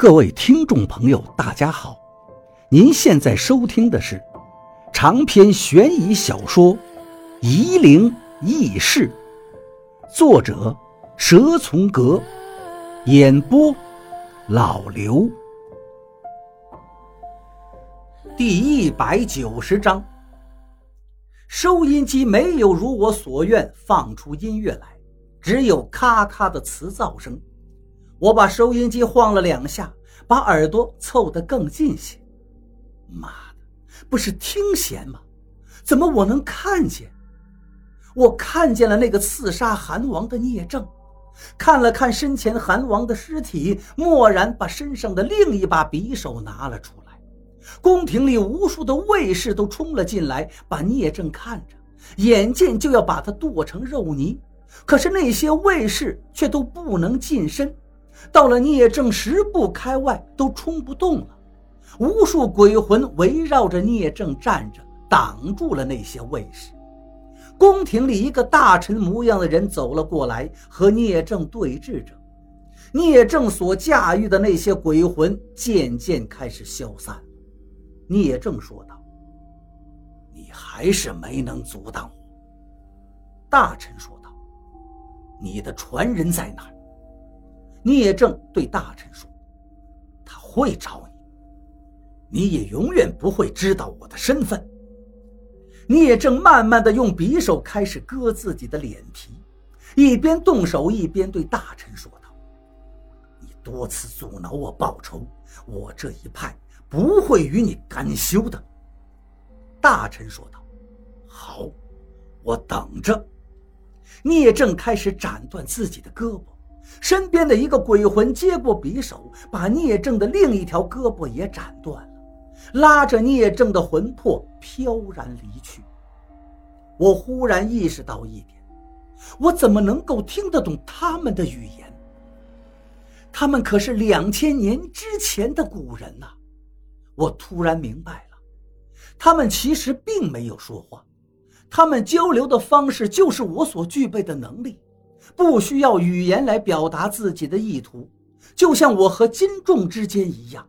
各位听众朋友，大家好！您现在收听的是长篇悬疑小说《夷陵轶事》，作者蛇从阁，演播老刘。第一百九十章，收音机没有如我所愿放出音乐来，只有咔咔的磁噪声。我把收音机晃了两下，把耳朵凑得更近些。妈的，不是听弦吗？怎么我能看见？我看见了那个刺杀韩王的聂政，看了看身前韩王的尸体，蓦然把身上的另一把匕首拿了出来。宫廷里无数的卫士都冲了进来，把聂政看着，眼见就要把他剁成肉泥，可是那些卫士却都不能近身。到了聂政十步开外，都冲不动了。无数鬼魂围绕着聂政站着，挡住了那些卫士。宫廷里一个大臣模样的人走了过来，和聂政对峙着。聂政所驾驭的那些鬼魂渐渐开始消散。聂政说道：“你还是没能阻挡我。”大臣说道：“你的传人在哪？”聂政对大臣说：“他会找你，你也永远不会知道我的身份。”聂政慢慢的用匕首开始割自己的脸皮，一边动手一边对大臣说道：“你多次阻挠我报仇，我这一派不会与你甘休的。”大臣说道：“好，我等着。”聂政开始斩断自己的胳膊。身边的一个鬼魂接过匕首，把聂政的另一条胳膊也斩断了，拉着聂政的魂魄飘然离去。我忽然意识到一点：我怎么能够听得懂他们的语言？他们可是两千年之前的古人呐！我突然明白了，他们其实并没有说话，他们交流的方式就是我所具备的能力。不需要语言来表达自己的意图，就像我和金仲之间一样。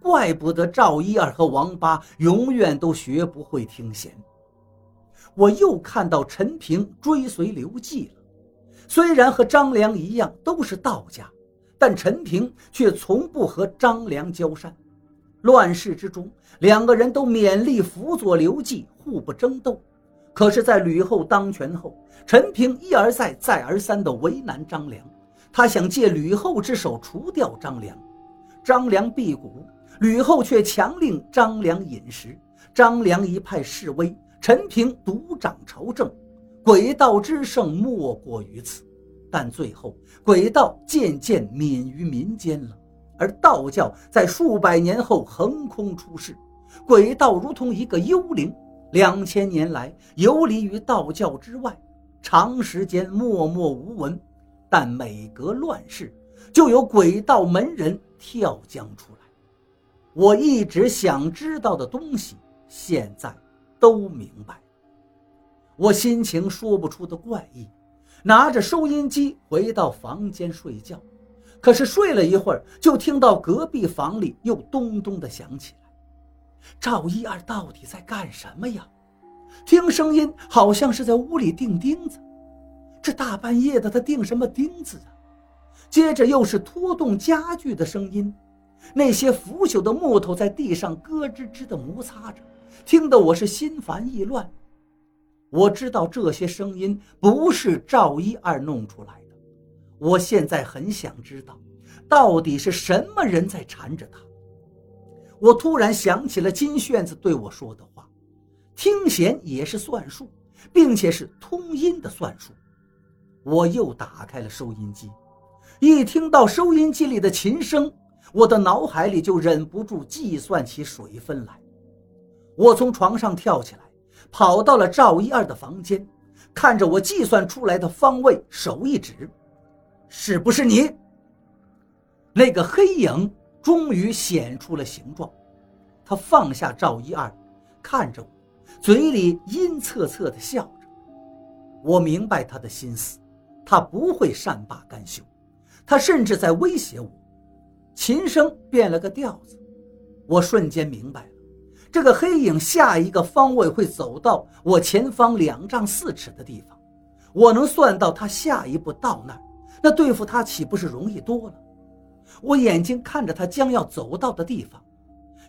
怪不得赵一二和王八永远都学不会听弦。我又看到陈平追随刘季了，虽然和张良一样都是道家，但陈平却从不和张良交善。乱世之中，两个人都勉力辅佐刘季，互不争斗。可是，在吕后当权后，陈平一而再、再而三地为难张良，他想借吕后之手除掉张良。张良辟谷，吕后却强令张良饮食。张良一派示威，陈平独掌朝政，诡道之盛莫过于此。但最后，诡道渐渐泯于民间了，而道教在数百年后横空出世，诡道如同一个幽灵。两千年来游离于道教之外，长时间默默无闻，但每隔乱世，就有鬼道门人跳江出来。我一直想知道的东西，现在都明白。我心情说不出的怪异，拿着收音机回到房间睡觉。可是睡了一会儿，就听到隔壁房里又咚咚的响起来。赵一二到底在干什么呀？听声音好像是在屋里钉钉子，这大半夜的他钉什么钉子啊？接着又是拖动家具的声音，那些腐朽的木头在地上咯吱吱地摩擦着，听得我是心烦意乱。我知道这些声音不是赵一二弄出来的，我现在很想知道，到底是什么人在缠着他。我突然想起了金炫子对我说的话：“听弦也是算术，并且是通音的算术。”我又打开了收音机，一听到收音机里的琴声，我的脑海里就忍不住计算起水分来。我从床上跳起来，跑到了赵一二的房间，看着我计算出来的方位，手一指：“是不是你？”那个黑影。终于显出了形状，他放下赵一二，看着我，嘴里阴恻恻地笑着。我明白他的心思，他不会善罢甘休，他甚至在威胁我。琴声变了个调子，我瞬间明白了，这个黑影下一个方位会走到我前方两丈四尺的地方。我能算到他下一步到那，那对付他岂不是容易多了？我眼睛看着他将要走到的地方，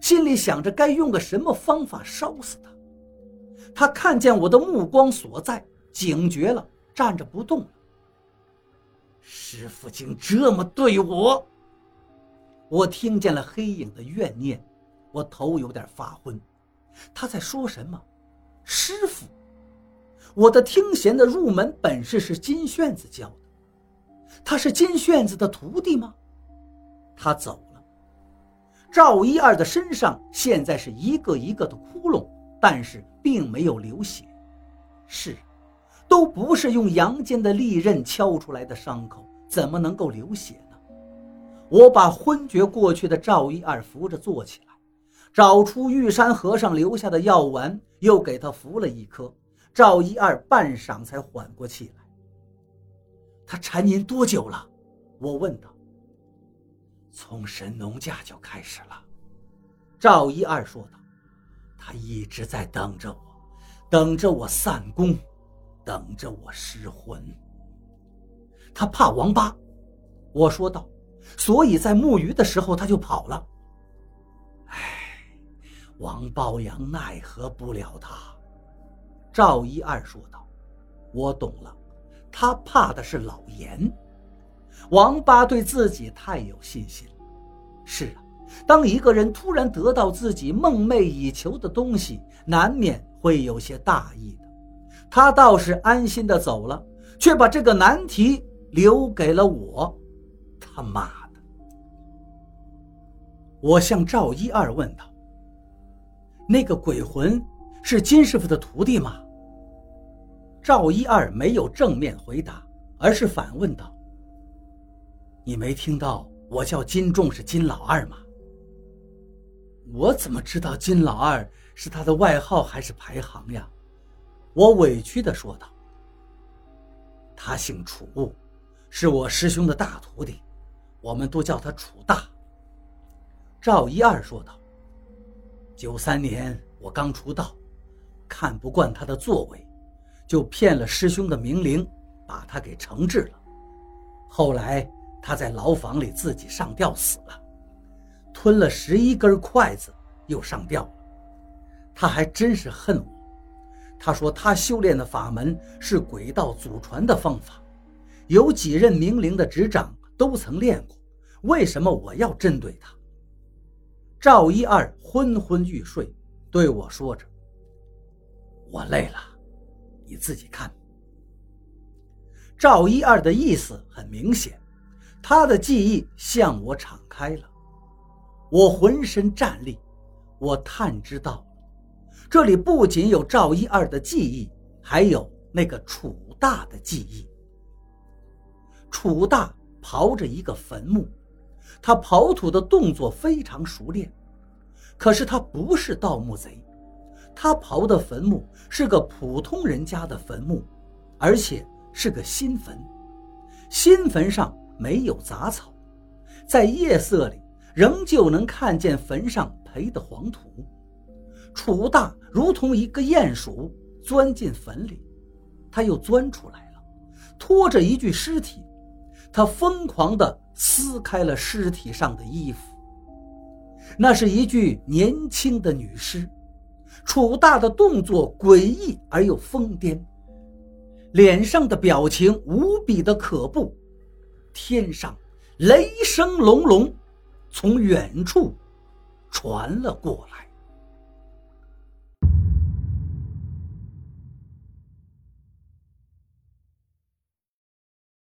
心里想着该用个什么方法烧死他。他看见我的目光所在，警觉了，站着不动了。师傅竟这么对我！我听见了黑影的怨念，我头有点发昏。他在说什么？师傅？我的听弦的入门本事是金炫子教的，他是金炫子的徒弟吗？他走了。赵一二的身上现在是一个一个的窟窿，但是并没有流血。是，都不是用阳间的利刃敲出来的伤口，怎么能够流血呢？我把昏厥过去的赵一二扶着坐起来，找出玉山和尚留下的药丸，又给他服了一颗。赵一二半晌才缓过气来。他缠您多久了？我问道。从神农架就开始了。赵一二说道。他一直在等着我，等着我散功，等着我失魂。他怕王八，我说道，所以在木鱼的时候他就跑了。唉，王抱阳奈何不了他。赵一二说道：“我懂了，他怕的是老严。王八对自己太有信心了。是啊，当一个人突然得到自己梦寐以求的东西，难免会有些大意的。他倒是安心的走了，却把这个难题留给了我。他妈的！”我向赵一二问道：“那个鬼魂是金师傅的徒弟吗？”赵一二没有正面回答，而是反问道：“你没听到我叫金仲是金老二吗？”我怎么知道金老二是他的外号还是排行呀？我委屈的说道：“他姓楚，是我师兄的大徒弟，我们都叫他楚大。”赵一二说道：“九三年我刚出道，看不惯他的作为。”就骗了师兄的名灵，把他给惩治了。后来他在牢房里自己上吊死了，吞了十一根筷子又上吊了。他还真是恨我。他说他修炼的法门是鬼道祖传的方法，有几任冥灵的执掌都曾练过。为什么我要针对他？赵一二昏昏欲睡，对我说着：“我累了。”你自己看。赵一二的意思很明显，他的记忆向我敞开了，我浑身战栗。我探知到，这里不仅有赵一二的记忆，还有那个楚大的记忆。楚大刨着一个坟墓，他刨土的动作非常熟练，可是他不是盗墓贼。他刨的坟墓是个普通人家的坟墓，而且是个新坟，新坟上没有杂草，在夜色里仍旧能看见坟上培的黄土。楚大如同一个鼹鼠钻进坟里，他又钻出来了，拖着一具尸体，他疯狂地撕开了尸体上的衣服，那是一具年轻的女尸。楚大的动作诡异而又疯癫，脸上的表情无比的可怖。天上雷声隆隆，从远处传了过来。